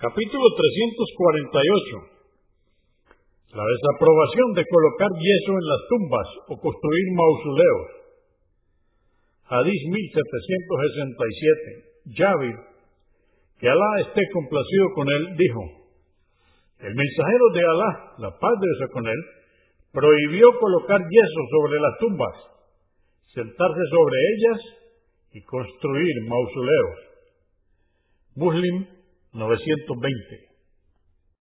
Capítulo 348. La desaprobación de colocar yeso en las tumbas o construir mausoleos. Hadís 1767. Javid, que Alá esté complacido con él, dijo, el mensajero de Alá, la paz de Dios con él, prohibió colocar yeso sobre las tumbas, sentarse sobre ellas y construir mausoleos. Muslim 920.